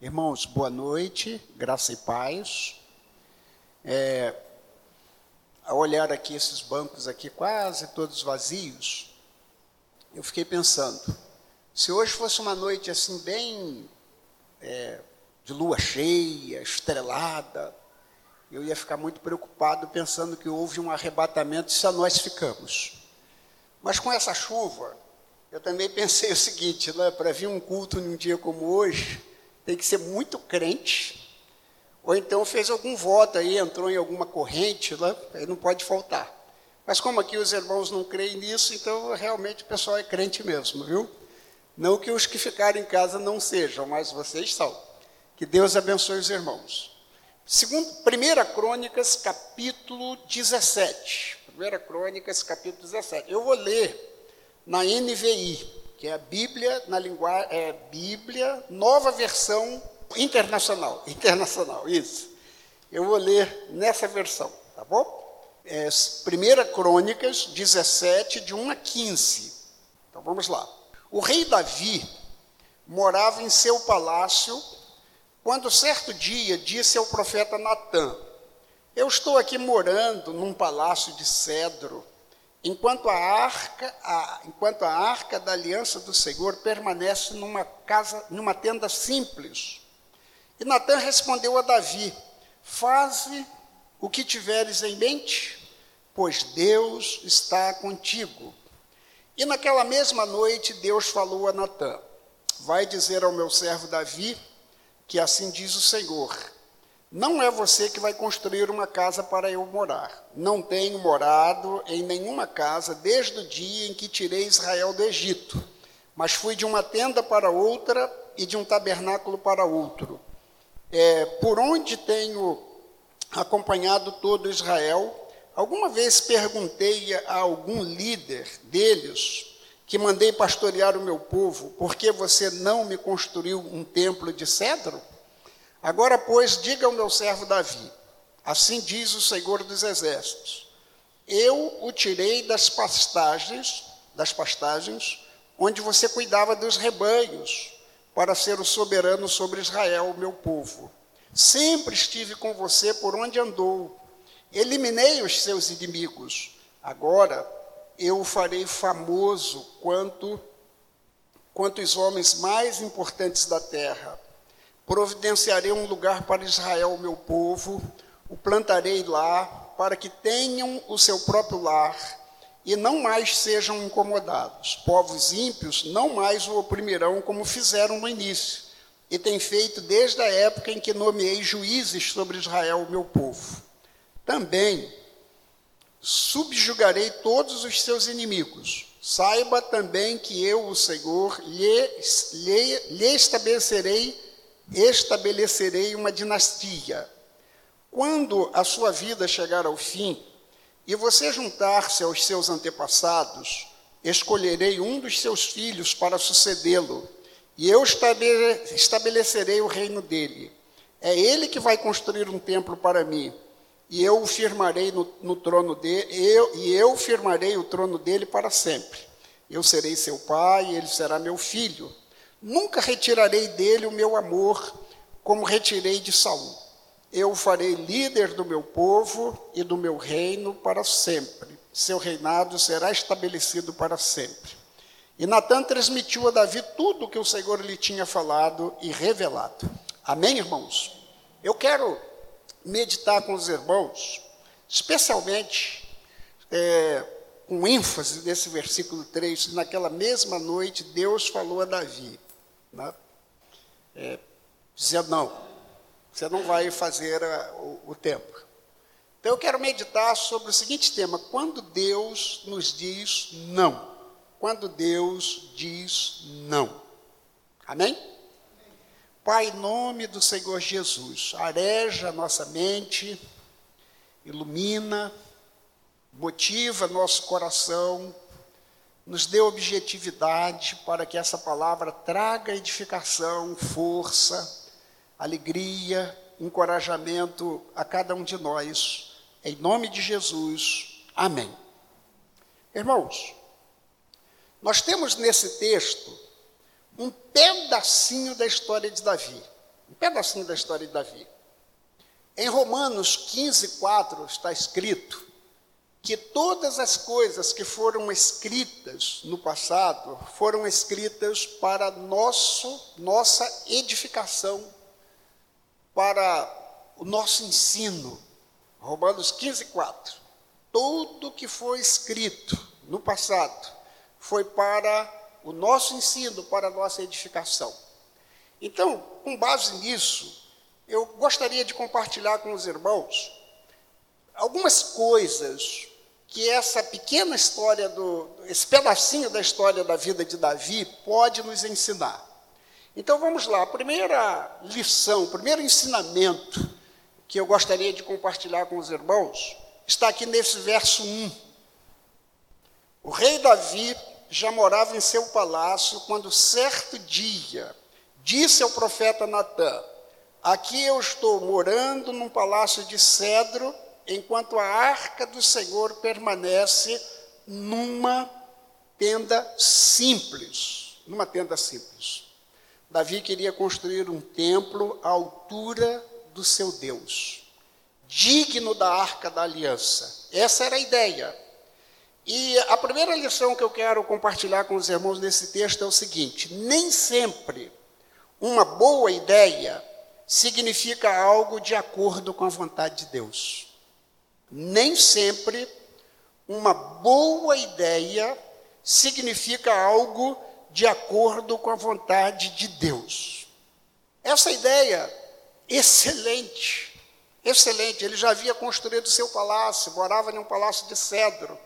Irmãos, boa noite, graça e paz. É, ao olhar aqui esses bancos aqui quase todos vazios, eu fiquei pensando, se hoje fosse uma noite assim bem é, de lua cheia, estrelada, eu ia ficar muito preocupado pensando que houve um arrebatamento e só nós ficamos. Mas com essa chuva, eu também pensei o seguinte, né, para vir um culto num dia como hoje, tem que ser muito crente, ou então fez algum voto aí, entrou em alguma corrente, né? aí não pode faltar. Mas como aqui os irmãos não creem nisso, então realmente o pessoal é crente mesmo, viu? Não que os que ficaram em casa não sejam, mas vocês são. Que Deus abençoe os irmãos. Segundo, 1 Crônicas, capítulo 17. 1 Crônicas, capítulo 17. Eu vou ler na NVI, que é a Bíblia na linguagem, é Bíblia, nova versão internacional, internacional, isso. Eu vou ler nessa versão, tá bom? É, 1 Crônicas 17, de 1 a 15. Então vamos lá. O rei Davi morava em seu palácio quando certo dia disse ao profeta Natã: Eu estou aqui morando num palácio de cedro enquanto a arca, a, enquanto a arca da aliança do Senhor permanece numa casa, numa tenda simples. E Natan respondeu a Davi: Faze o que tiveres em mente, pois Deus está contigo. E naquela mesma noite Deus falou a Natã: Vai dizer ao meu servo Davi que assim diz o Senhor: não é você que vai construir uma casa para eu morar. Não tenho morado em nenhuma casa desde o dia em que tirei Israel do Egito, mas fui de uma tenda para outra e de um tabernáculo para outro. É, por onde tenho acompanhado todo Israel, alguma vez perguntei a algum líder deles que mandei pastorear o meu povo, por que você não me construiu um templo de cedro? Agora, pois, diga ao meu servo Davi: Assim diz o Senhor dos Exércitos: Eu o tirei das pastagens, das pastagens, onde você cuidava dos rebanhos, para ser o soberano sobre Israel, meu povo. Sempre estive com você por onde andou. Eliminei os seus inimigos. Agora eu o farei famoso quanto quanto os homens mais importantes da terra Providenciarei um lugar para Israel, meu povo, o plantarei lá, para que tenham o seu próprio lar e não mais sejam incomodados. Povos ímpios não mais o oprimirão como fizeram no início, e tem feito desde a época em que nomeei juízes sobre Israel, meu povo. Também subjugarei todos os seus inimigos. Saiba também que eu, o Senhor, lhe, lhe, lhe estabelecerei estabelecerei uma dinastia. Quando a sua vida chegar ao fim e você juntar-se aos seus antepassados, escolherei um dos seus filhos para sucedê-lo, e eu estabelecerei o reino dele. É ele que vai construir um templo para mim, e eu o firmarei no, no trono dele, eu, e eu firmarei o trono dele para sempre. Eu serei seu pai, e ele será meu filho. Nunca retirarei dele o meu amor, como retirei de Saul. Eu farei líder do meu povo e do meu reino para sempre. Seu reinado será estabelecido para sempre. E Natan transmitiu a Davi tudo o que o Senhor lhe tinha falado e revelado. Amém, irmãos? Eu quero meditar com os irmãos, especialmente é, com ênfase nesse versículo 3, naquela mesma noite Deus falou a Davi né? é, dizendo: não, você não vai fazer a, o, o tempo. Então eu quero meditar sobre o seguinte tema: quando Deus nos diz não. Quando Deus diz não. Amém? Pai, em nome do Senhor Jesus, areja nossa mente, ilumina, motiva nosso coração nos dê objetividade para que essa palavra traga edificação, força, alegria, encorajamento a cada um de nós. Em nome de Jesus. Amém. Irmãos, nós temos nesse texto um pedacinho da história de Davi. um pedacinho da história de Davi. Em Romanos 15, 4 está escrito que todas as coisas que foram escritas no passado foram escritas para nosso, nossa edificação, para o nosso ensino. Romanos 15, 4. Tudo que foi escrito no passado foi para o nosso ensino, para a nossa edificação. Então, com base nisso, eu gostaria de compartilhar com os irmãos algumas coisas que essa pequena história do esse pedacinho da história da vida de Davi pode nos ensinar. Então vamos lá, a primeira lição, o primeiro ensinamento que eu gostaria de compartilhar com os irmãos está aqui nesse verso 1. O rei Davi já morava em seu palácio quando certo dia disse ao profeta Natã: Aqui eu estou morando num palácio de cedro, enquanto a arca do Senhor permanece numa tenda simples. Numa tenda simples. Davi queria construir um templo à altura do seu Deus, digno da arca da aliança. Essa era a ideia. E a primeira lição que eu quero compartilhar com os irmãos nesse texto é o seguinte: nem sempre uma boa ideia significa algo de acordo com a vontade de Deus. Nem sempre uma boa ideia significa algo de acordo com a vontade de Deus. Essa ideia excelente, excelente, ele já havia construído seu palácio, morava em um palácio de cedro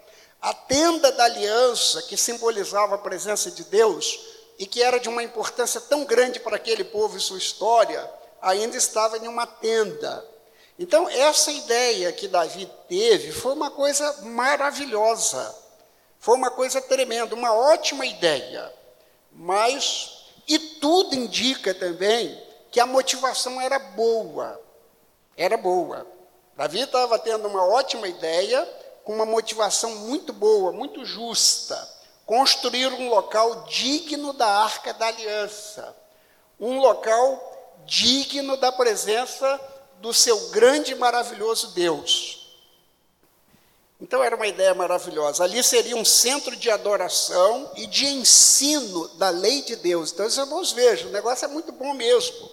a tenda da aliança, que simbolizava a presença de Deus e que era de uma importância tão grande para aquele povo e sua história, ainda estava em uma tenda. Então, essa ideia que Davi teve foi uma coisa maravilhosa, foi uma coisa tremenda, uma ótima ideia. Mas, e tudo indica também que a motivação era boa, era boa. Davi estava tendo uma ótima ideia, com uma motivação muito boa, muito justa, construir um local digno da arca da aliança, um local digno da presença do seu grande e maravilhoso Deus. Então era uma ideia maravilhosa. Ali seria um centro de adoração e de ensino da lei de Deus. Então, os irmãos vejam, o negócio é muito bom mesmo.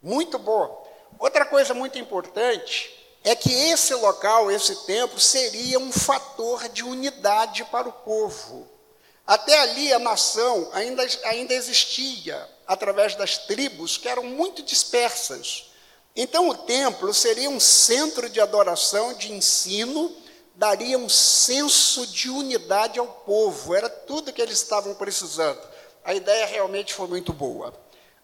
Muito bom. Outra coisa muito importante é que esse local, esse templo, seria um fator de unidade para o povo. Até ali a nação ainda, ainda existia, através das tribos que eram muito dispersas. Então o templo seria um centro de adoração, de ensino, daria um senso de unidade ao povo, era tudo que eles estavam precisando. A ideia realmente foi muito boa.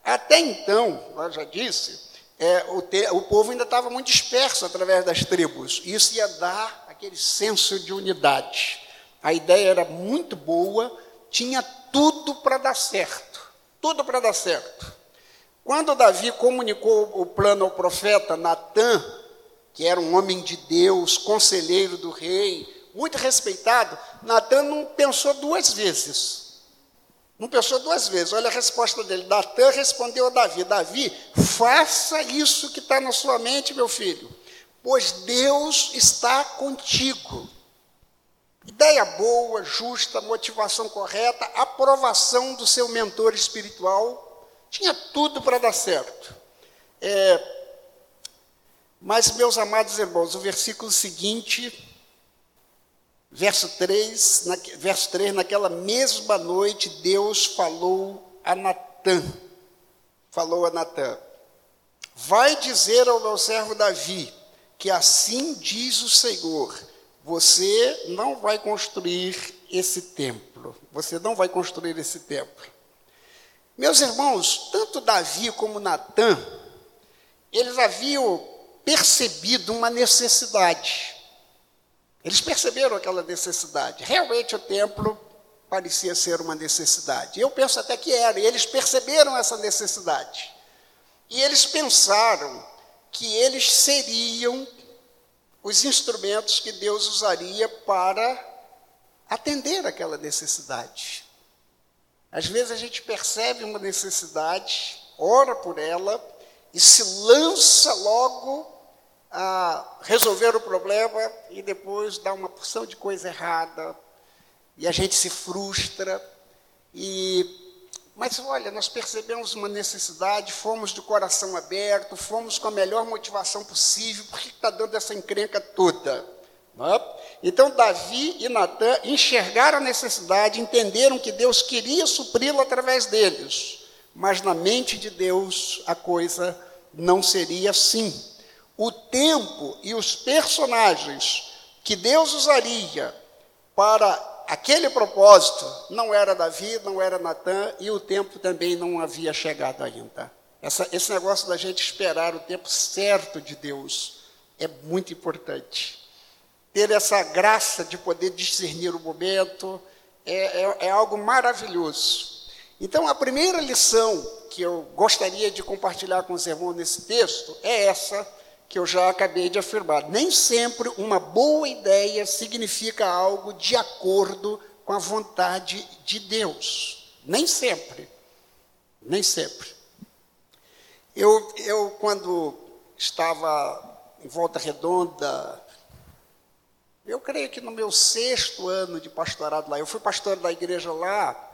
Até então, eu já disse, é, o, te, o povo ainda estava muito disperso através das tribos. Isso ia dar aquele senso de unidade. A ideia era muito boa, tinha tudo para dar certo. Tudo para dar certo. Quando Davi comunicou o plano ao profeta Natã, que era um homem de Deus, conselheiro do rei, muito respeitado, Natã não pensou duas vezes. Não pensou duas vezes. Olha a resposta dele. Natan respondeu a Davi: Davi, faça isso que está na sua mente, meu filho, pois Deus está contigo. Ideia boa, justa, motivação correta, aprovação do seu mentor espiritual, tinha tudo para dar certo. É, mas, meus amados irmãos, o versículo seguinte Verso 3, na, verso 3, naquela mesma noite, Deus falou a Natã. Falou a Natã: Vai dizer ao meu servo Davi, que assim diz o Senhor: Você não vai construir esse templo. Você não vai construir esse templo. Meus irmãos, tanto Davi como Natã, eles haviam percebido uma necessidade. Eles perceberam aquela necessidade. Realmente o templo parecia ser uma necessidade. Eu penso até que era, e eles perceberam essa necessidade. E eles pensaram que eles seriam os instrumentos que Deus usaria para atender aquela necessidade. Às vezes a gente percebe uma necessidade, ora por ela, e se lança logo a resolver o problema e depois dá uma porção de coisa errada e a gente se frustra e mas olha, nós percebemos uma necessidade, fomos de coração aberto, fomos com a melhor motivação possível, por que está dando essa encrenca toda? É? Então, Davi e Natan enxergaram a necessidade, entenderam que Deus queria supri-lo através deles, mas na mente de Deus a coisa não seria assim. O tempo e os personagens que Deus usaria para aquele propósito não era Davi, não era Natan, e o tempo também não havia chegado ainda. Essa, esse negócio da gente esperar o tempo certo de Deus é muito importante. Ter essa graça de poder discernir o momento é, é, é algo maravilhoso. Então, a primeira lição que eu gostaria de compartilhar com os irmãos nesse texto é essa que eu já acabei de afirmar. Nem sempre uma boa ideia significa algo de acordo com a vontade de Deus. Nem sempre. Nem sempre. Eu, eu quando estava em Volta Redonda, eu creio que no meu sexto ano de pastorado lá, eu fui pastor da igreja lá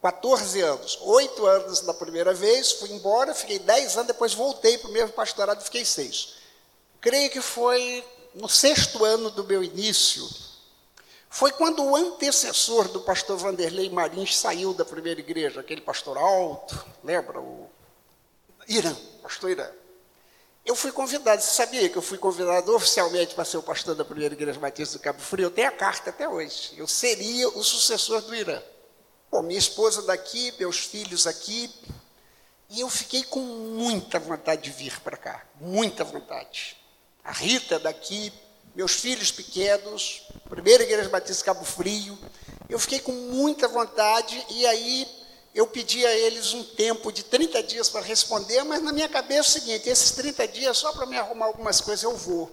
14 anos, oito anos na primeira vez, fui embora, fiquei 10 anos, depois voltei para o mesmo pastorado e fiquei seis creio que foi no sexto ano do meu início, foi quando o antecessor do pastor Vanderlei Marins saiu da primeira igreja, aquele pastor alto, lembra? O Irã, pastor Irã. Eu fui convidado, você sabia que eu fui convidado oficialmente para ser o pastor da primeira igreja batista do Cabo Frio? Eu tenho a carta até hoje. Eu seria o sucessor do Irã. Bom, minha esposa daqui, meus filhos aqui, e eu fiquei com muita vontade de vir para cá, muita vontade a Rita daqui, meus filhos pequenos, primeira igreja batista Cabo Frio. Eu fiquei com muita vontade e aí eu pedi a eles um tempo de 30 dias para responder, mas na minha cabeça é o seguinte: esses 30 dias só para me arrumar algumas coisas eu vou.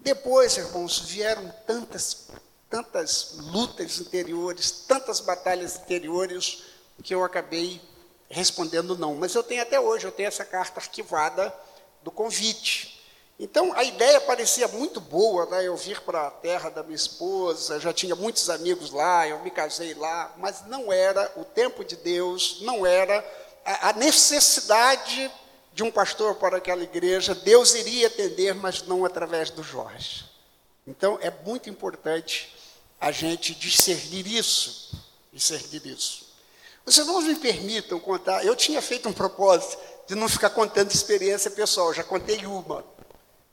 Depois, irmãos, vieram tantas, tantas lutas interiores, tantas batalhas interiores, que eu acabei respondendo não. Mas eu tenho até hoje, eu tenho essa carta arquivada do convite. Então, a ideia parecia muito boa, né? eu vir para a terra da minha esposa, já tinha muitos amigos lá, eu me casei lá, mas não era o tempo de Deus, não era a necessidade de um pastor para aquela igreja, Deus iria atender, mas não através do Jorge. Então, é muito importante a gente discernir isso, discernir isso. Vocês não me permitam contar, eu tinha feito um propósito de não ficar contando experiência pessoal, já contei uma.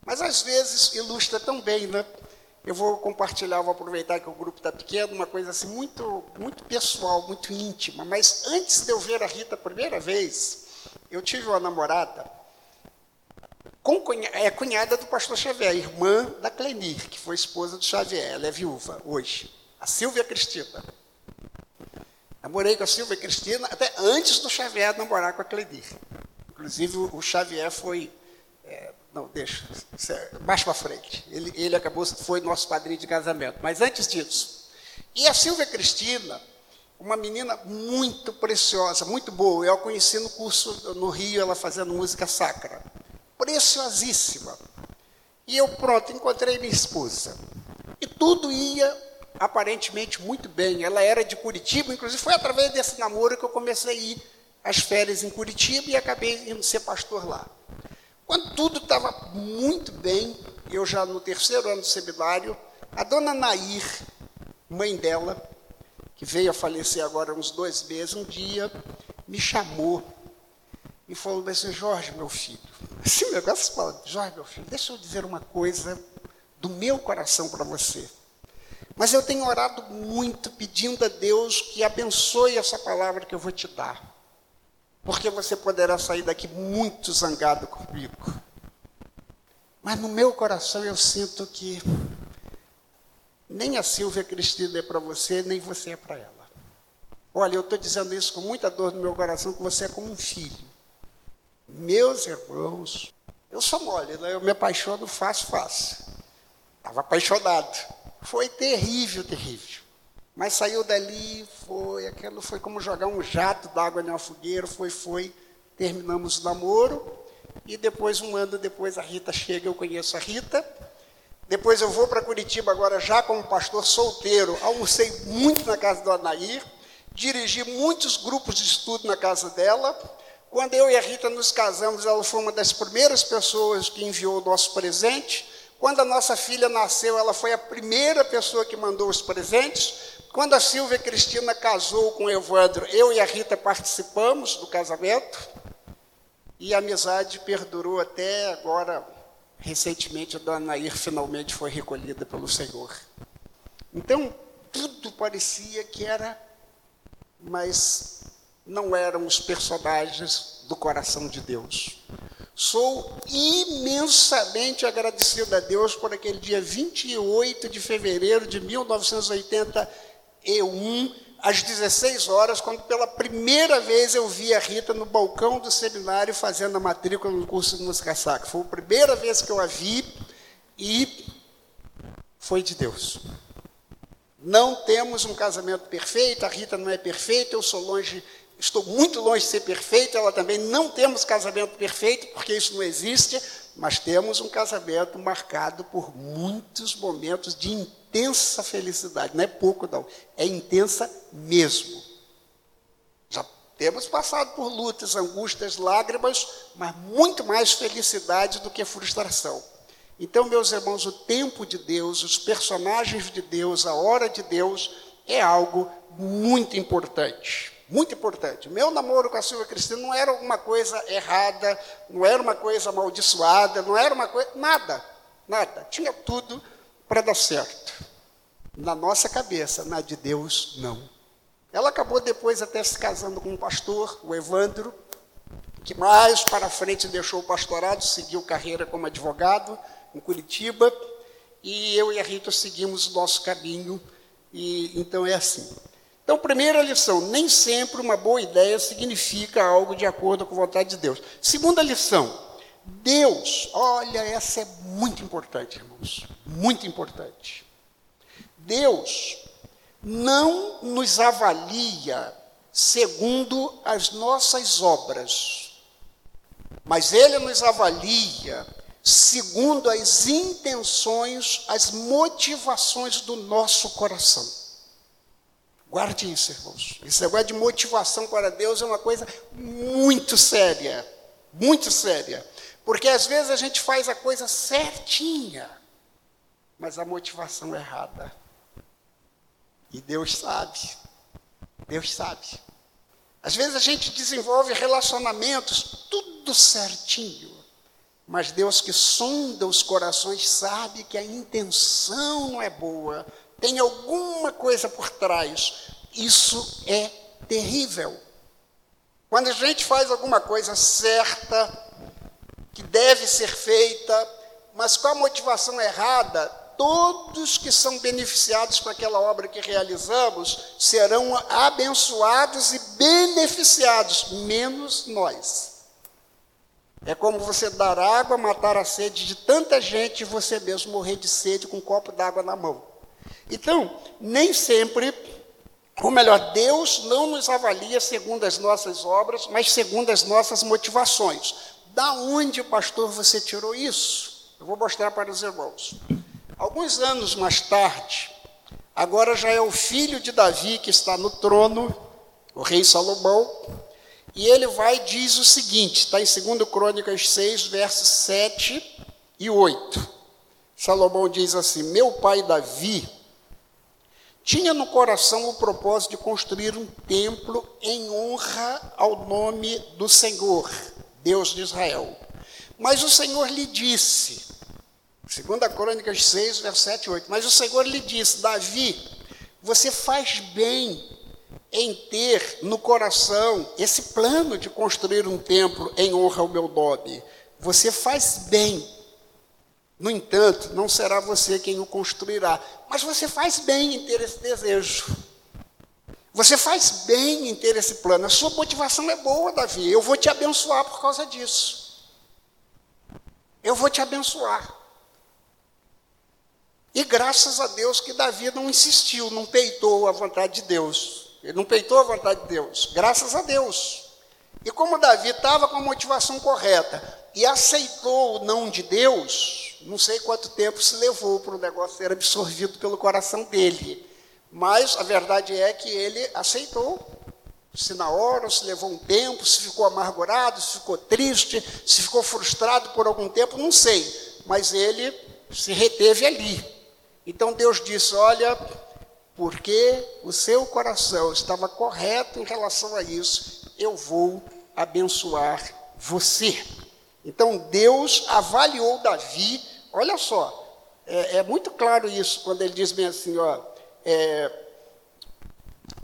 Mas às vezes ilustra tão bem, né? Eu vou compartilhar, vou aproveitar que o grupo está pequeno, uma coisa assim muito, muito pessoal, muito íntima. Mas antes de eu ver a Rita a primeira vez, eu tive uma namorada, com cunhada, é cunhada do pastor Xavier, irmã da Clenir, que foi esposa do Xavier, ela é viúva hoje, a Silvia Cristina. Namorei com a Silvia Cristina até antes do Xavier namorar com a Clenir. Inclusive, o Xavier foi não, deixa. Mais para frente. Ele, ele acabou, foi nosso padrinho de casamento. Mas antes disso. E a Silvia Cristina, uma menina muito preciosa, muito boa. Eu a conheci no curso no Rio, ela fazendo música sacra. Preciosíssima. E eu, pronto, encontrei minha esposa. E tudo ia aparentemente muito bem. Ela era de Curitiba, inclusive foi através desse namoro que eu comecei a ir às férias em Curitiba e acabei indo ser pastor lá. Quando tudo estava muito bem, eu já no terceiro ano do seminário, a dona Nair, mãe dela, que veio a falecer agora uns dois meses, um dia me chamou e falou assim, Jorge, meu filho, o negócio fala, Jorge, meu filho, deixa eu dizer uma coisa do meu coração para você. Mas eu tenho orado muito pedindo a Deus que abençoe essa palavra que eu vou te dar porque você poderá sair daqui muito zangado comigo. Mas no meu coração eu sinto que nem a Silvia Cristina é para você, nem você é para ela. Olha, eu estou dizendo isso com muita dor no meu coração, que você é como um filho. Meus irmãos, eu sou mole, né? eu me apaixono fácil, fácil. Estava apaixonado. Foi terrível, terrível. Mas saiu dali, foi, aquilo foi como jogar um jato d'água uma fogueira, foi, foi, terminamos o namoro. e depois, um ano depois, a Rita chega, eu conheço a Rita. Depois eu vou para Curitiba agora já como pastor solteiro. Almocei muito na casa do Anair, dirigi muitos grupos de estudo na casa dela. Quando eu e a Rita nos casamos, ela foi uma das primeiras pessoas que enviou o nosso presente. Quando a nossa filha nasceu, ela foi a primeira pessoa que mandou os presentes. Quando a Silvia Cristina casou com o Evandro, eu e a Rita participamos do casamento. E a amizade perdurou até agora. Recentemente, a dona Nair finalmente foi recolhida pelo Senhor. Então, tudo parecia que era, mas não eram os personagens do coração de Deus. Sou imensamente agradecido a Deus por aquele dia 28 de fevereiro de 1981, às 16 horas, quando pela primeira vez eu vi a Rita no balcão do seminário fazendo a matrícula no curso de música sacra. Foi a primeira vez que eu a vi e foi de Deus. Não temos um casamento perfeito, a Rita não é perfeita, eu sou longe, estou muito longe de ser perfeita, ela também não temos casamento perfeito, porque isso não existe, mas temos um casamento marcado por muitos momentos de intensa felicidade. Não é pouco, não. É intensa mesmo. Já temos passado por lutas, angústias, lágrimas, mas muito mais felicidade do que frustração. Então, meus irmãos, o tempo de Deus, os personagens de Deus, a hora de Deus é algo muito importante. Muito importante. Meu namoro com a Silvia Cristina não era uma coisa errada, não era uma coisa amaldiçoada, não era uma coisa. Nada, nada. Tinha tudo para dar certo. Na nossa cabeça, na de Deus, não. Ela acabou depois até se casando com um pastor, o Evandro, que mais para frente deixou o pastorado, seguiu carreira como advogado em Curitiba, e eu e a Rita seguimos o nosso caminho, e então é assim. Então, primeira lição: nem sempre uma boa ideia significa algo de acordo com a vontade de Deus. Segunda lição: Deus, olha, essa é muito importante, irmãos, muito importante. Deus não nos avalia segundo as nossas obras, mas Ele nos avalia segundo as intenções, as motivações do nosso coração. Guarde isso, irmãos. Esse negócio de motivação para Deus é uma coisa muito séria, muito séria. Porque às vezes a gente faz a coisa certinha, mas a motivação é errada. E Deus sabe. Deus sabe. Às vezes a gente desenvolve relacionamentos tudo certinho, mas Deus que sonda os corações sabe que a intenção não é boa, tem alguma coisa por trás. Isso é terrível. Quando a gente faz alguma coisa certa, que deve ser feita, mas com a motivação errada, todos que são beneficiados com aquela obra que realizamos serão abençoados e beneficiados, menos nós. É como você dar água, matar a sede de tanta gente e você mesmo morrer de sede com um copo d'água na mão. Então, nem sempre, ou melhor, Deus não nos avalia segundo as nossas obras, mas segundo as nossas motivações. Da onde, pastor, você tirou isso? Eu vou mostrar para os irmãos. Alguns anos mais tarde, agora já é o filho de Davi que está no trono, o rei Salomão, e ele vai e diz o seguinte, está em 2 Crônicas 6, versos 7 e 8. Salomão diz assim: Meu pai Davi tinha no coração o propósito de construir um templo em honra ao nome do Senhor, Deus de Israel. Mas o Senhor lhe disse, segunda Crônicas 6, verso 7 e 8, mas o Senhor lhe disse, Davi, você faz bem em ter no coração esse plano de construir um templo em honra ao meu nome. Você faz bem. No entanto, não será você quem o construirá, mas você faz bem em ter esse desejo. Você faz bem em ter esse plano. A sua motivação é boa, Davi. Eu vou te abençoar por causa disso. Eu vou te abençoar. E graças a Deus que Davi não insistiu, não peitou a vontade de Deus. Ele não peitou a vontade de Deus. Graças a Deus. E como Davi estava com a motivação correta, e aceitou o não de Deus, não sei quanto tempo se levou para o negócio ser absorvido pelo coração dele. Mas a verdade é que ele aceitou. Se na hora, se levou um tempo, se ficou amargurado, se ficou triste, se ficou frustrado por algum tempo, não sei. Mas ele se reteve ali. Então Deus disse: Olha, porque o seu coração estava correto em relação a isso, eu vou abençoar você. Então Deus avaliou Davi, olha só, é, é muito claro isso quando ele diz bem assim: ó, é,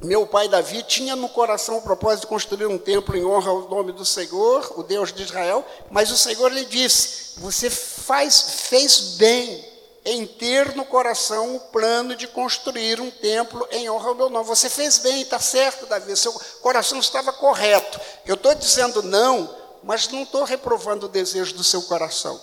meu pai Davi tinha no coração o propósito de construir um templo em honra ao nome do Senhor, o Deus de Israel, mas o Senhor lhe disse: Você faz, fez bem em ter no coração o plano de construir um templo em honra ao meu nome. Você fez bem, está certo, Davi, seu coração estava correto. Eu estou dizendo não, mas não estou reprovando o desejo do seu coração.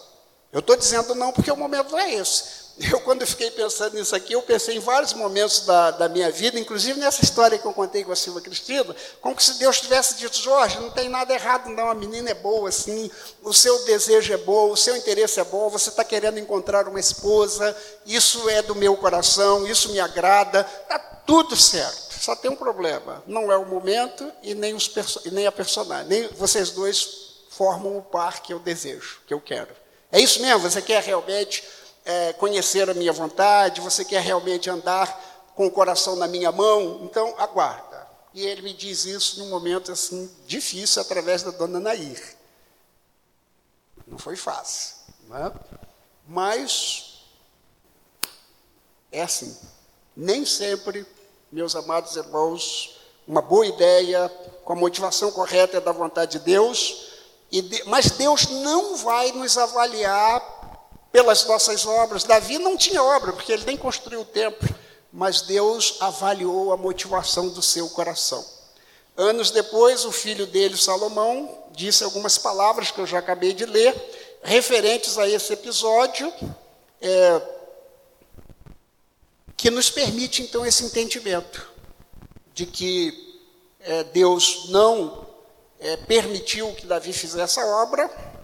Eu estou dizendo não porque o momento é esse. Eu, quando fiquei pensando nisso aqui, eu pensei em vários momentos da, da, minha vida, inclusive nessa história que eu contei com a Silva Cristina, como se Deus tivesse dito, Jorge, não tem nada errado não, a menina é boa assim, o seu desejo é bom, o seu interesse é bom, você está querendo encontrar uma esposa, isso é do meu coração, isso me agrada, está tudo certo. Só tem um problema, não é o momento e nem, os e nem a personagem, nem vocês dois formam o par que eu desejo, que eu quero. É isso mesmo, você quer realmente é, conhecer a minha vontade, você quer realmente andar com o coração na minha mão, então aguarda. E ele me diz isso num momento assim difícil através da dona Nair. Não foi fácil, né? mas é assim. Nem sempre, meus amados irmãos, uma boa ideia, com a motivação correta da vontade de Deus, de, mas Deus não vai nos avaliar pelas nossas obras. Davi não tinha obra, porque ele nem construiu o templo, mas Deus avaliou a motivação do seu coração. Anos depois, o filho dele, Salomão, disse algumas palavras que eu já acabei de ler, referentes a esse episódio, é, que nos permite então esse entendimento de que é, Deus não é, permitiu que Davi fizesse a obra,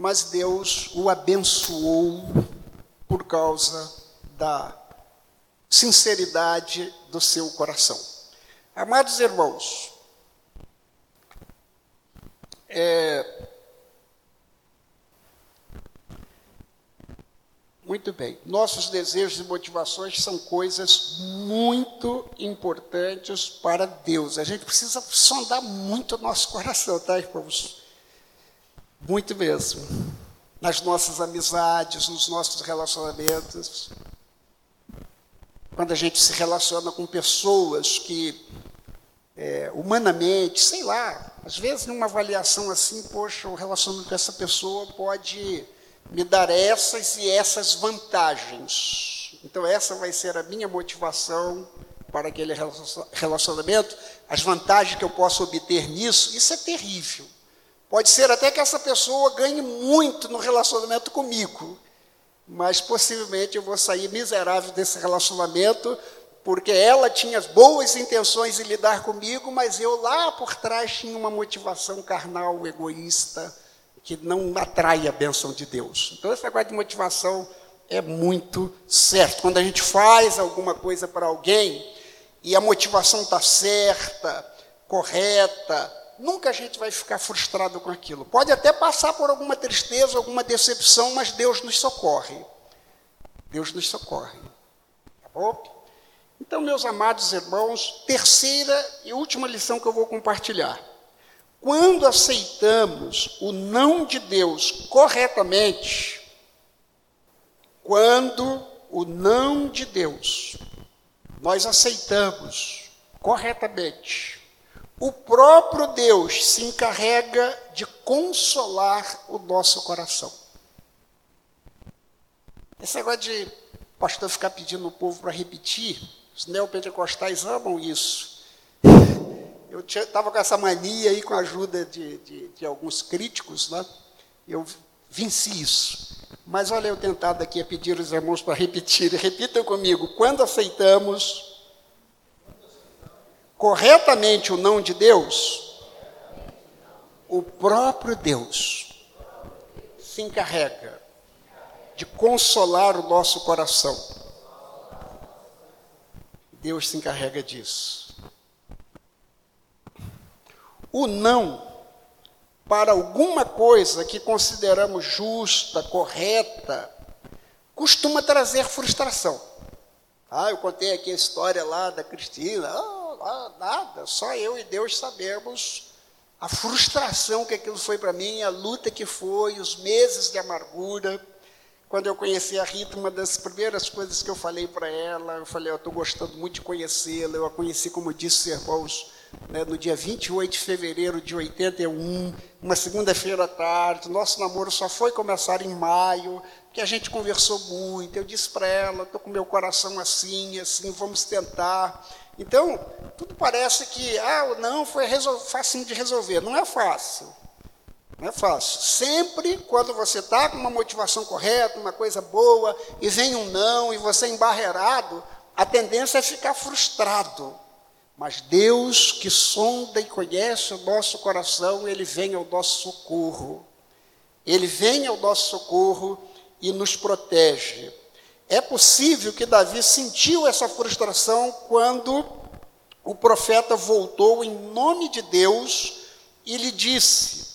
mas Deus o abençoou por causa da sinceridade do seu coração. Amados irmãos, é, Muito bem. Nossos desejos e motivações são coisas muito importantes para Deus. A gente precisa sondar muito o nosso coração, tá, irmãos? Muito mesmo. Nas nossas amizades, nos nossos relacionamentos. Quando a gente se relaciona com pessoas que, é, humanamente, sei lá, às vezes numa avaliação assim, poxa, o relacionamento com essa pessoa pode me dar essas e essas vantagens. Então, essa vai ser a minha motivação para aquele relacionamento, as vantagens que eu posso obter nisso, isso é terrível. Pode ser até que essa pessoa ganhe muito no relacionamento comigo, mas possivelmente eu vou sair miserável desse relacionamento, porque ela tinha boas intenções em lidar comigo, mas eu lá por trás tinha uma motivação carnal, egoísta, que não atrai a bênção de Deus. Então, esse negócio de motivação é muito certo. Quando a gente faz alguma coisa para alguém e a motivação está certa, correta, nunca a gente vai ficar frustrado com aquilo. Pode até passar por alguma tristeza, alguma decepção, mas Deus nos socorre. Deus nos socorre. Tá bom? Então, meus amados irmãos, terceira e última lição que eu vou compartilhar. Quando aceitamos o não de Deus corretamente, quando o não de Deus nós aceitamos corretamente, o próprio Deus se encarrega de consolar o nosso coração. Esse negócio de pastor ficar pedindo o povo para repetir, os neopentecostais amam isso. Eu estava com essa mania aí, com a ajuda de, de, de alguns críticos, né? eu venci isso. Mas olha eu tentado aqui a pedir os irmãos para repetir. Repitam comigo. Quando aceitamos corretamente o não de Deus, o próprio Deus se encarrega de consolar o nosso coração? Deus se encarrega disso. O não para alguma coisa que consideramos justa, correta, costuma trazer frustração. Ah, eu contei aqui a história lá da Cristina. Ah, nada, só eu e Deus sabemos a frustração que aquilo foi para mim, a luta que foi, os meses de amargura. Quando eu conheci a Rita, uma das primeiras coisas que eu falei para ela, eu falei, eu estou gostando muito de conhecê-la, eu a conheci, como disse os irmãos, né, no dia 28 de fevereiro de 81, uma segunda-feira à tarde. Nosso namoro só foi começar em maio, que a gente conversou muito. Eu disse para ela: estou com meu coração assim, assim, vamos tentar. Então, tudo parece que, ah, não, foi fácil de resolver. Não é fácil. Não é fácil. Sempre quando você está com uma motivação correta, uma coisa boa, e vem um não, e você é embarreirado, a tendência é ficar frustrado. Mas Deus, que sonda e conhece o nosso coração, Ele vem ao nosso socorro. Ele vem ao nosso socorro e nos protege. É possível que Davi sentiu essa frustração quando o profeta voltou em nome de Deus e lhe disse: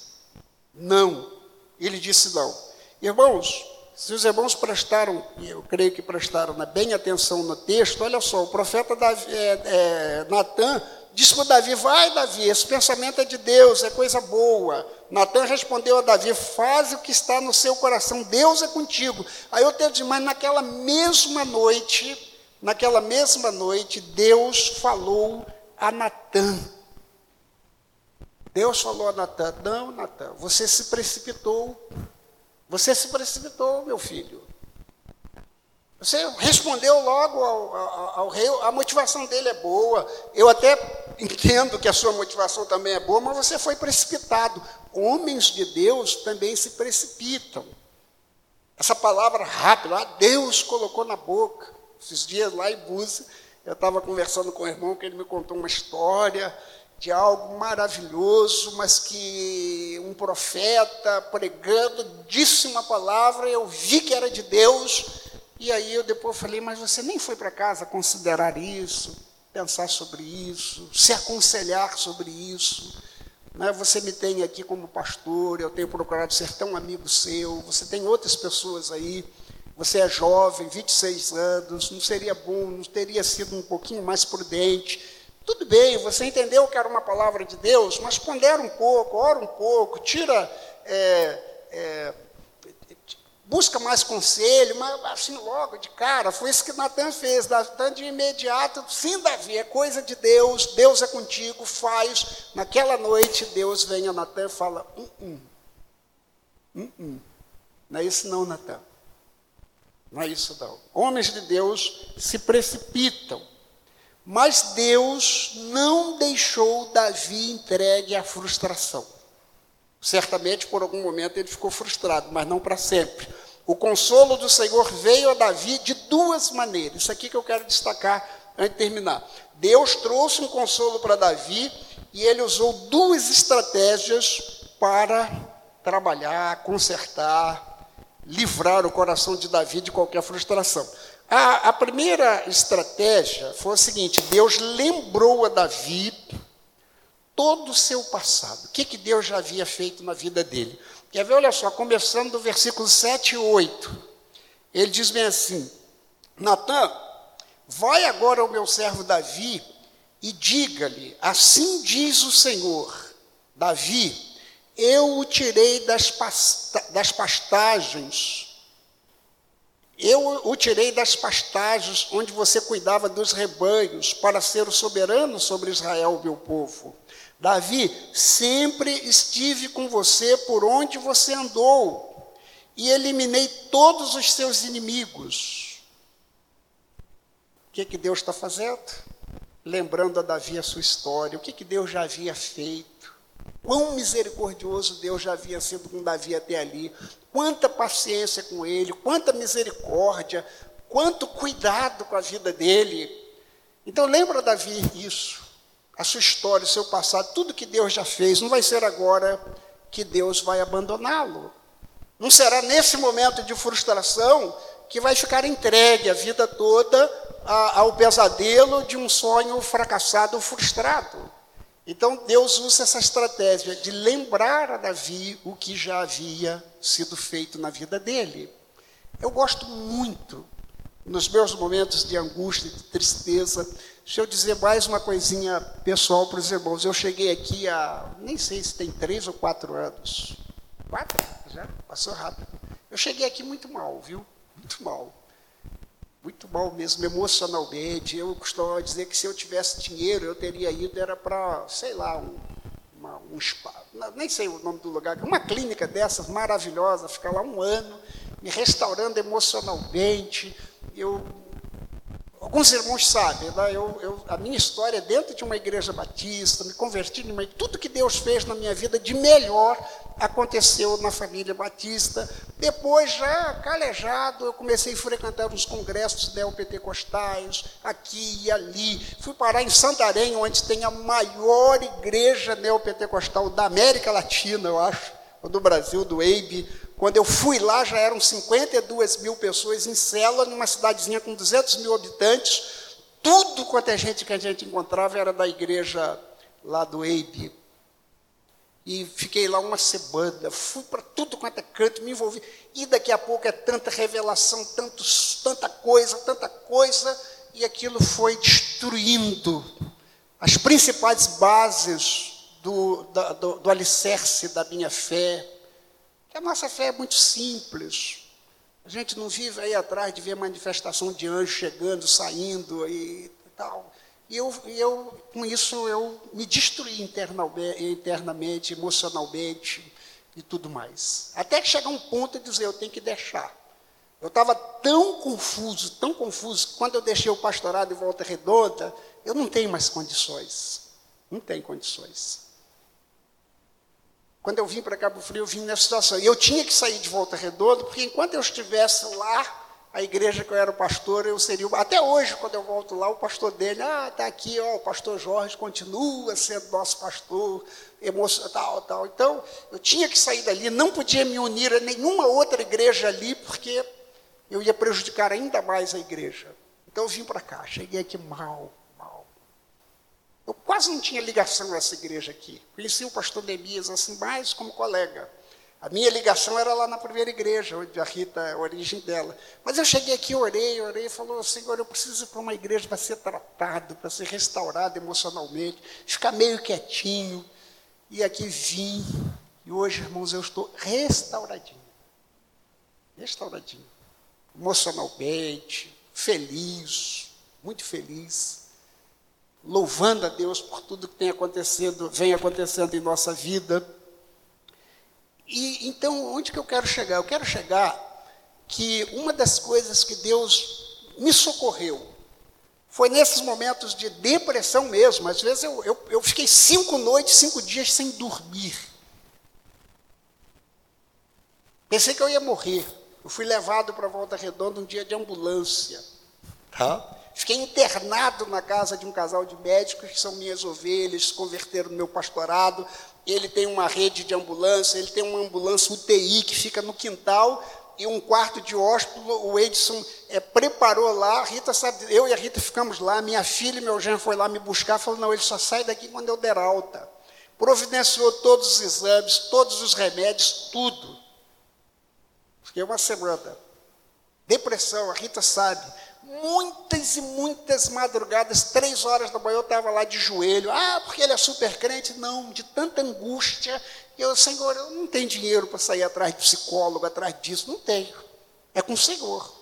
Não. Ele disse não. Irmãos, se os irmãos prestaram, eu creio que prestaram né, bem atenção no texto, olha só, o profeta Davi, é, é, Natan disse para Davi: Vai, Davi, esse pensamento é de Deus, é coisa boa. Natan respondeu a Davi: Faz o que está no seu coração, Deus é contigo. Aí eu tenho de mas naquela mesma noite, naquela mesma noite, Deus falou a Natan. Deus falou a Natan: Não, Natan, você se precipitou você se precipitou, meu filho. Você respondeu logo ao, ao, ao, rei, a motivação dele é boa. Eu até entendo que a sua motivação também é boa, mas você foi precipitado. Homens de Deus também se precipitam. Essa palavra rápida, ah, Deus colocou na boca. Esses dias lá em Búzios, eu estava conversando com o irmão que ele me contou uma história de algo maravilhoso, mas que um profeta pregando disse uma palavra, eu vi que era de Deus, e aí eu depois falei, mas você nem foi para casa considerar isso, pensar sobre isso, se aconselhar sobre isso. Né? Você me tem aqui como pastor, eu tenho procurado ser tão amigo seu, você tem outras pessoas aí, você é jovem, 26 anos, não seria bom, não teria sido um pouquinho mais prudente tudo bem, você entendeu que era uma palavra de Deus, mas pondera um pouco, ora um pouco, tira, é, é, busca mais conselho, mas assim logo, de cara, foi isso que Natan fez. Natan de imediato, sim, Davi, é coisa de Deus, Deus é contigo, faz. Naquela noite, Deus vem a Natan e fala: hum, hum, hum, hum. Não é isso não, Natan. Não é isso não. Homens de Deus se precipitam mas Deus não deixou Davi entregue à frustração. Certamente, por algum momento, ele ficou frustrado, mas não para sempre. O consolo do Senhor veio a Davi de duas maneiras. Isso aqui que eu quero destacar antes de terminar. Deus trouxe um consolo para Davi e ele usou duas estratégias para trabalhar, consertar, livrar o coração de Davi de qualquer frustração. A, a primeira estratégia foi a seguinte: Deus lembrou a Davi todo o seu passado. O que, que Deus já havia feito na vida dele? Quer ver? Olha só, começando do versículo 7 e 8. Ele diz bem assim: Natan, vai agora ao meu servo Davi e diga-lhe: Assim diz o Senhor, Davi, eu o tirei das, pasta das pastagens eu o tirei das pastagens onde você cuidava dos rebanhos, para ser o soberano sobre Israel, meu povo. Davi, sempre estive com você por onde você andou, e eliminei todos os seus inimigos. O que, que Deus está fazendo? Lembrando a Davi a sua história, o que, que Deus já havia feito, quão misericordioso Deus já havia sido com Davi até ali, quanta paciência com ele, quanta misericórdia, quanto cuidado com a vida dele. Então lembra Davi isso, a sua história, o seu passado, tudo que Deus já fez, não vai ser agora que Deus vai abandoná-lo. Não será nesse momento de frustração que vai ficar entregue a vida toda ao pesadelo de um sonho fracassado ou frustrado. Então Deus usa essa estratégia de lembrar a Davi o que já havia sido feito na vida dele. Eu gosto muito, nos meus momentos de angústia, de tristeza, deixa eu dizer mais uma coisinha pessoal para os irmãos. Eu cheguei aqui há, nem sei se tem três ou quatro anos. Quatro? Já? Passou rápido. Eu cheguei aqui muito mal, viu? Muito mal. Muito mal mesmo, emocionalmente. Eu costumava dizer que se eu tivesse dinheiro, eu teria ido, era para, sei lá, um, uma, um spa, nem sei o nome do lugar, uma clínica dessas maravilhosa, ficar lá um ano, me restaurando emocionalmente. Eu Alguns irmãos sabem, né? eu, eu, a minha história é dentro de uma igreja batista, me converti numa tudo que Deus fez na minha vida de melhor aconteceu na família batista. Depois, já calejado, eu comecei a frequentar os congressos neopentecostais, aqui e ali. Fui parar em Santarém, onde tem a maior igreja neopentecostal da América Latina, eu acho, ou do Brasil, do EIB, quando eu fui lá, já eram 52 mil pessoas em cela, numa cidadezinha com 200 mil habitantes. Tudo quanto é gente que a gente encontrava era da igreja lá do EIB. E fiquei lá uma semana, fui para tudo quanto é canto, me envolvi. E daqui a pouco é tanta revelação, tanto, tanta coisa, tanta coisa, e aquilo foi destruindo as principais bases do, do, do alicerce da minha fé, a nossa fé é muito simples. A gente não vive aí atrás de ver manifestação de anjos chegando, saindo e tal. E eu, eu com isso, eu me destruí internamente, emocionalmente e tudo mais. Até que chega um ponto de dizer, eu tenho que deixar. Eu estava tão confuso, tão confuso, que quando eu deixei o pastorado em Volta Redonda, eu não tenho mais condições. Não tenho condições. Quando eu vim para Cabo Frio, eu vim nessa situação. E eu tinha que sair de Volta Redonda, porque enquanto eu estivesse lá, a igreja que eu era pastor, eu seria. Até hoje, quando eu volto lá, o pastor dele, ah, está aqui, ó, o pastor Jorge continua sendo nosso pastor, emocional, tal, tal. Então, eu tinha que sair dali, não podia me unir a nenhuma outra igreja ali, porque eu ia prejudicar ainda mais a igreja. Então, eu vim para cá, cheguei aqui mal, eu quase não tinha ligação a essa igreja aqui. Conheci o pastor Neemias assim, mais como colega. A minha ligação era lá na primeira igreja, onde a Rita a origem dela. Mas eu cheguei aqui, orei, orei, falou, Senhor, eu preciso ir para uma igreja para ser tratado, para ser restaurado emocionalmente, ficar meio quietinho. E aqui vim, e hoje, irmãos, eu estou restauradinho. Restauradinho. Emocionalmente, feliz, muito feliz louvando a Deus por tudo que tem acontecido, vem acontecendo em nossa vida. E então, onde que eu quero chegar? Eu quero chegar que uma das coisas que Deus me socorreu foi nesses momentos de depressão mesmo. Às vezes eu, eu, eu fiquei cinco noites, cinco dias sem dormir. Pensei que eu ia morrer. Eu fui levado para Volta Redonda um dia de ambulância. Tá? Fiquei internado na casa de um casal de médicos, que são minhas ovelhas, se converteram no meu pastorado. Ele tem uma rede de ambulância, ele tem uma ambulância UTI que fica no quintal e um quarto de hóspede. O Edson é, preparou lá. Rita sabe, eu e a Rita ficamos lá. Minha filha e meu genro foi lá me buscar. Falou: não, ele só sai daqui quando eu der alta. Providenciou todos os exames, todos os remédios, tudo. Fiquei uma semana. Depressão, a Rita sabe muitas e muitas madrugadas, três horas da manhã, eu estava lá de joelho. Ah, porque ele é super crente? Não, de tanta angústia. Eu, Senhor, eu não tenho dinheiro para sair atrás de psicólogo, atrás disso. Não tenho. É com o Senhor.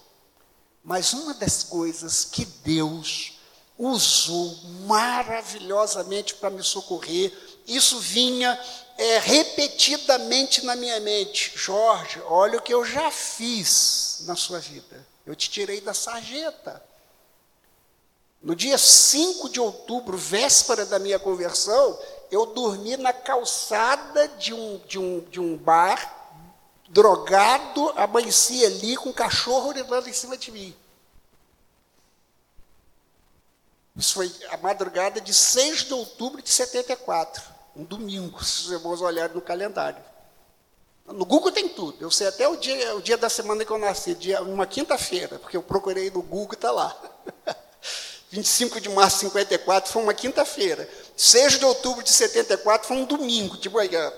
Mas uma das coisas que Deus usou maravilhosamente para me socorrer, isso vinha é, repetidamente na minha mente. Jorge, olha o que eu já fiz na sua vida. Eu te tirei da sarjeta. No dia 5 de outubro, véspera da minha conversão, eu dormi na calçada de um, de um, de um bar, drogado, amanheci ali com um cachorro levando em cima de mim. Isso foi a madrugada de 6 de outubro de 74, um domingo, se os irmãos olharem no calendário. No Google tem tudo. Eu sei até o dia, o dia da semana que eu nasci, dia, uma quinta-feira, porque eu procurei no Google e está lá. 25 de março de 54 foi uma quinta-feira. 6 de outubro de 74 foi um domingo de manhã.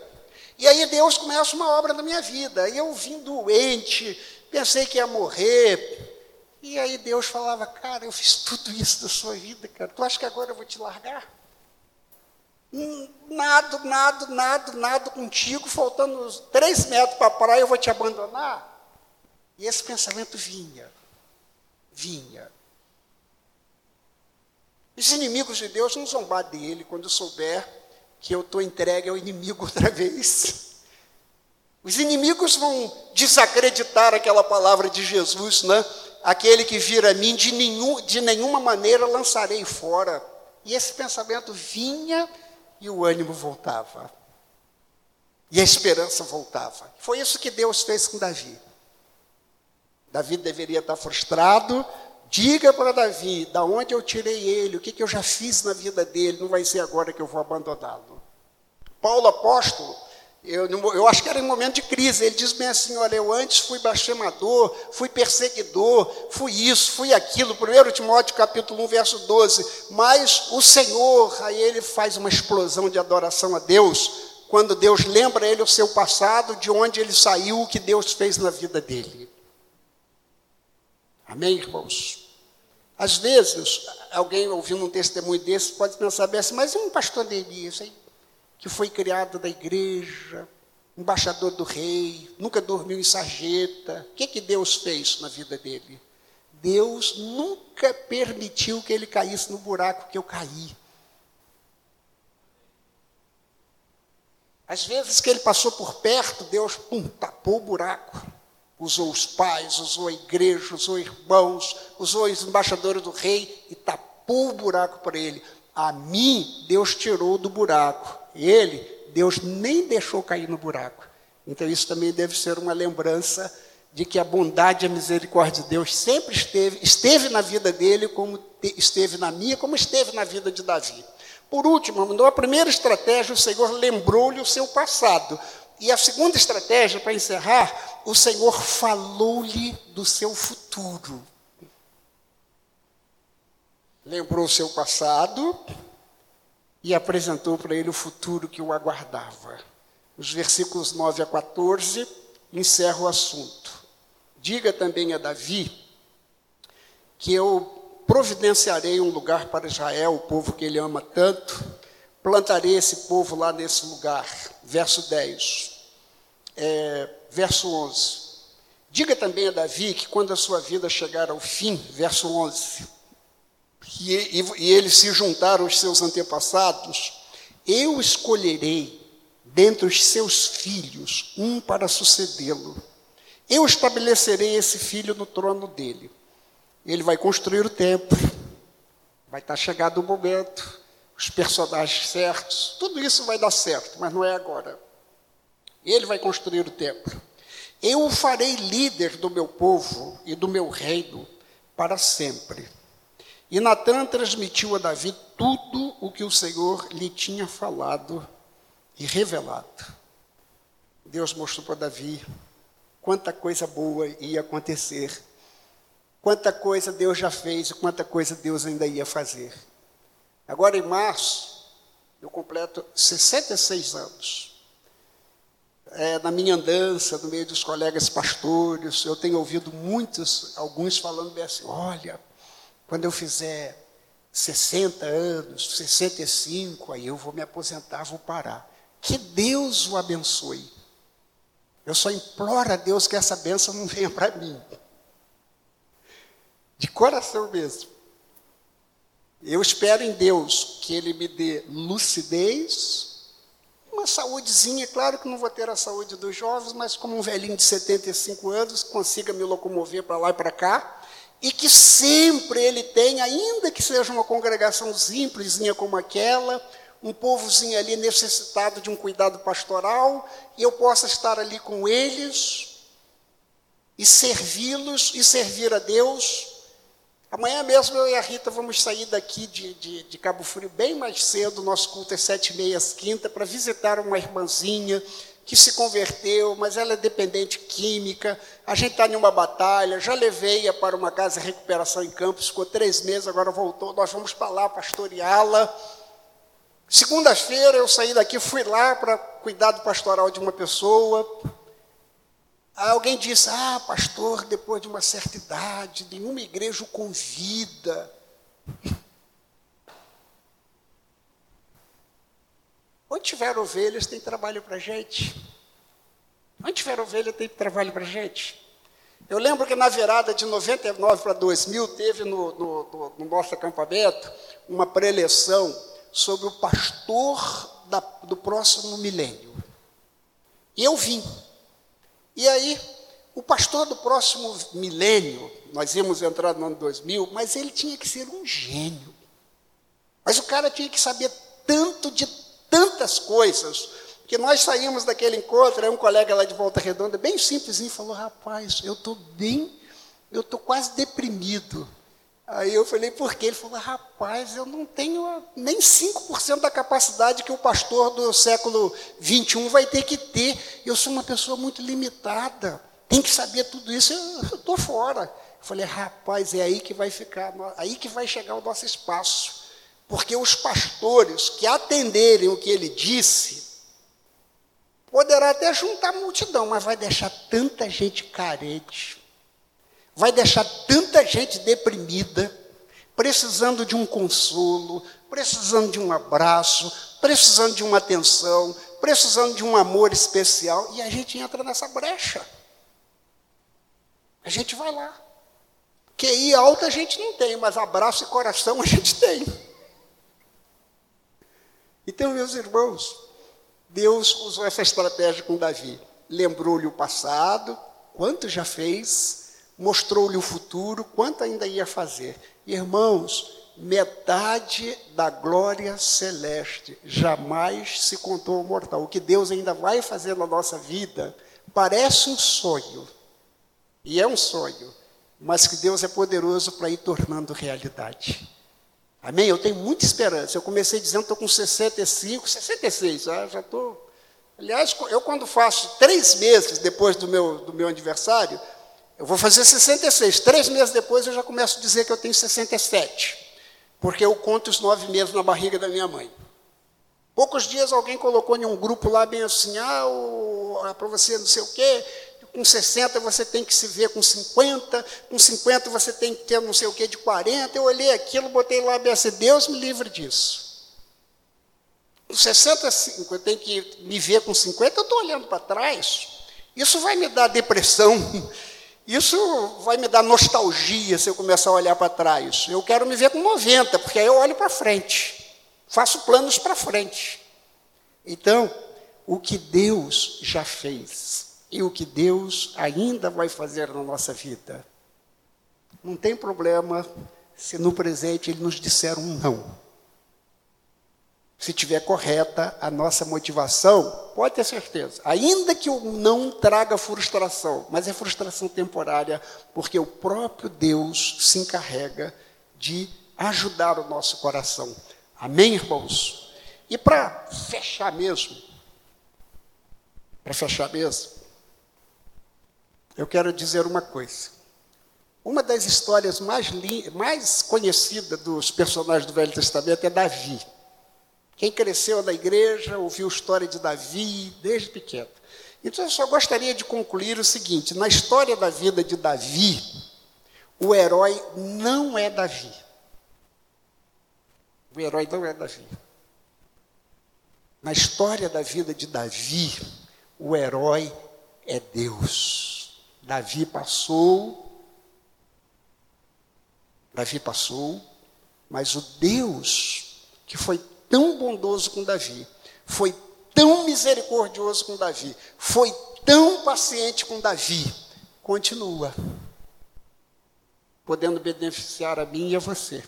E aí Deus começa uma obra na minha vida. E eu vim doente, pensei que ia morrer. E aí Deus falava, cara, eu fiz tudo isso da sua vida, cara. Tu acha que agora eu vou te largar? Nada, nada, nada, nada contigo, faltando três metros para a praia, eu vou te abandonar. E esse pensamento vinha, vinha. Os inimigos de Deus não zombar dele quando souber que eu estou entregue ao inimigo outra vez. Os inimigos vão desacreditar aquela palavra de Jesus, né? Aquele que vira a mim, de, nenhum, de nenhuma maneira lançarei fora. E esse pensamento vinha e o ânimo voltava. E a esperança voltava. Foi isso que Deus fez com Davi. Davi deveria estar frustrado. Diga para Davi, da onde eu tirei ele, o que, que eu já fiz na vida dele, não vai ser agora que eu vou abandoná-lo. Paulo apóstolo, eu, eu, acho que era em momento de crise. Ele diz bem assim: olha, eu antes fui blasfemador, fui perseguidor, fui isso, fui aquilo. 1 Timóteo capítulo 1, verso 12. Mas o Senhor, aí ele faz uma explosão de adoração a Deus, quando Deus lembra ele o seu passado, de onde ele saiu, o que Deus fez na vida dele. Amém, irmãos? Às vezes, alguém ouvindo um testemunho desse pode pensar bem assim, mas e um pastor Neemias, hein? Que foi criado da igreja, embaixador do rei, nunca dormiu em sarjeta. O que, que Deus fez na vida dele? Deus nunca permitiu que ele caísse no buraco que eu caí. Às vezes que ele passou por perto, Deus pum, tapou o buraco. Usou os pais, usou a igreja, usou irmãos, usou os embaixadores do rei e tapou o buraco para ele. A mim, Deus tirou do buraco ele, Deus nem deixou cair no buraco. Então, isso também deve ser uma lembrança de que a bondade e a misericórdia de Deus sempre esteve, esteve na vida dele, como esteve na minha, como esteve na vida de Davi. Por último, a primeira estratégia, o Senhor lembrou-lhe o seu passado. E a segunda estratégia, para encerrar, o Senhor falou-lhe do seu futuro. Lembrou o seu passado, e apresentou para ele o futuro que o aguardava. Os versículos 9 a 14 encerram o assunto. Diga também a Davi que eu providenciarei um lugar para Israel, o povo que ele ama tanto, plantarei esse povo lá nesse lugar. Verso 10. É, verso 11. Diga também a Davi que quando a sua vida chegar ao fim, verso 11, e, e, e eles se juntaram aos seus antepassados, eu escolherei dentre os seus filhos um para sucedê-lo. Eu estabelecerei esse filho no trono dele. Ele vai construir o templo, vai estar chegado o momento, os personagens certos, tudo isso vai dar certo, mas não é agora. Ele vai construir o templo. Eu o farei líder do meu povo e do meu reino para sempre. E Natan transmitiu a Davi tudo o que o Senhor lhe tinha falado e revelado. Deus mostrou para Davi quanta coisa boa ia acontecer, quanta coisa Deus já fez e quanta coisa Deus ainda ia fazer. Agora, em março, eu completo 66 anos. É, na minha andança, no meio dos colegas pastores, eu tenho ouvido muitos, alguns falando bem assim: olha, quando eu fizer 60 anos, 65, aí eu vou me aposentar, vou parar. Que Deus o abençoe. Eu só imploro a Deus que essa bênção não venha para mim. De coração mesmo. Eu espero em Deus que Ele me dê lucidez, uma saúdezinha. Claro que não vou ter a saúde dos jovens, mas como um velhinho de 75 anos, consiga me locomover para lá e para cá e que sempre ele tem, ainda que seja uma congregação simplesinha como aquela, um povozinho ali necessitado de um cuidado pastoral, e eu possa estar ali com eles e servi-los e servir a Deus. Amanhã mesmo eu e a Rita vamos sair daqui de, de, de Cabo Frio bem mais cedo, nosso culto é sete e meia às quinta, para visitar uma irmãzinha que se converteu, mas ela é dependente química. A gente está em uma batalha. Já levei-a para uma casa de recuperação em Campos, ficou três meses, agora voltou. Nós vamos para lá pastoreá-la. Segunda-feira eu saí daqui, fui lá para cuidar do pastoral de uma pessoa. Alguém disse: Ah, pastor, depois de uma certa idade, nenhuma igreja o convida. Onde tiver ovelhas, tem trabalho para gente. Onde tiver ovelha, tem trabalho para gente. Eu lembro que na virada de 99 para 2000, teve no, no, no nosso acampamento uma preleção sobre o pastor da, do próximo milênio. E eu vim. E aí, o pastor do próximo milênio, nós íamos entrar no ano 2000, mas ele tinha que ser um gênio. Mas o cara tinha que saber tanto de tantas coisas, que nós saímos daquele encontro, aí um colega lá de Volta Redonda, bem simplesinho, falou, rapaz, eu estou bem, eu estou quase deprimido. Aí eu falei, por quê? Ele falou, rapaz, eu não tenho nem 5% da capacidade que o pastor do século 21 vai ter que ter. Eu sou uma pessoa muito limitada, tem que saber tudo isso, eu estou fora. Eu falei, rapaz, é aí que vai ficar, aí que vai chegar o nosso espaço. Porque os pastores que atenderem o que ele disse, poderá até juntar multidão, mas vai deixar tanta gente carente, vai deixar tanta gente deprimida, precisando de um consolo, precisando de um abraço, precisando de uma atenção, precisando de um amor especial, e a gente entra nessa brecha. A gente vai lá. QI alta a gente não tem, mas abraço e coração a gente tem. Então, meus irmãos, Deus usou essa estratégia com Davi. Lembrou-lhe o passado, quanto já fez, mostrou-lhe o futuro, quanto ainda ia fazer. Irmãos, metade da glória celeste jamais se contou ao mortal. O que Deus ainda vai fazer na nossa vida parece um sonho, e é um sonho, mas que Deus é poderoso para ir tornando realidade. Amém? Eu tenho muita esperança. Eu comecei dizendo que estou com 65, 66, ah, já estou. Aliás, eu quando faço três meses depois do meu, do meu aniversário, eu vou fazer 66. Três meses depois eu já começo a dizer que eu tenho 67. Porque eu conto os nove meses na barriga da minha mãe. Poucos dias alguém colocou em um grupo lá bem assim, ah, ah para você não sei o quê, com 60 você tem que se ver com 50, com 50 você tem que ter não sei o que de 40. Eu olhei aquilo, botei lá BS, Deus me livre disso. Com 65, eu tenho que me ver com 50, eu estou olhando para trás. Isso vai me dar depressão, isso vai me dar nostalgia se eu começar a olhar para trás. Eu quero me ver com 90, porque aí eu olho para frente, faço planos para frente. Então, o que Deus já fez, e o que Deus ainda vai fazer na nossa vida. Não tem problema se no presente ele nos disser um não. Se tiver correta a nossa motivação, pode ter certeza. Ainda que o não traga frustração, mas é frustração temporária, porque o próprio Deus se encarrega de ajudar o nosso coração. Amém, irmãos? E para fechar mesmo, para fechar mesmo, eu quero dizer uma coisa. Uma das histórias mais, mais conhecidas dos personagens do Velho Testamento é Davi. Quem cresceu na igreja ouviu a história de Davi desde pequeno. Então eu só gostaria de concluir o seguinte: na história da vida de Davi, o herói não é Davi. O herói não é Davi. Na história da vida de Davi, o herói é Deus. Davi passou, Davi passou, mas o Deus que foi tão bondoso com Davi, foi tão misericordioso com Davi, foi tão paciente com Davi, continua podendo beneficiar a mim e a você.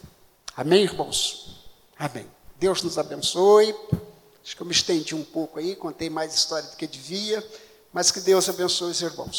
Amém, irmãos? Amém. Deus nos abençoe. Acho que eu me estendi um pouco aí, contei mais história do que devia, mas que Deus abençoe os irmãos.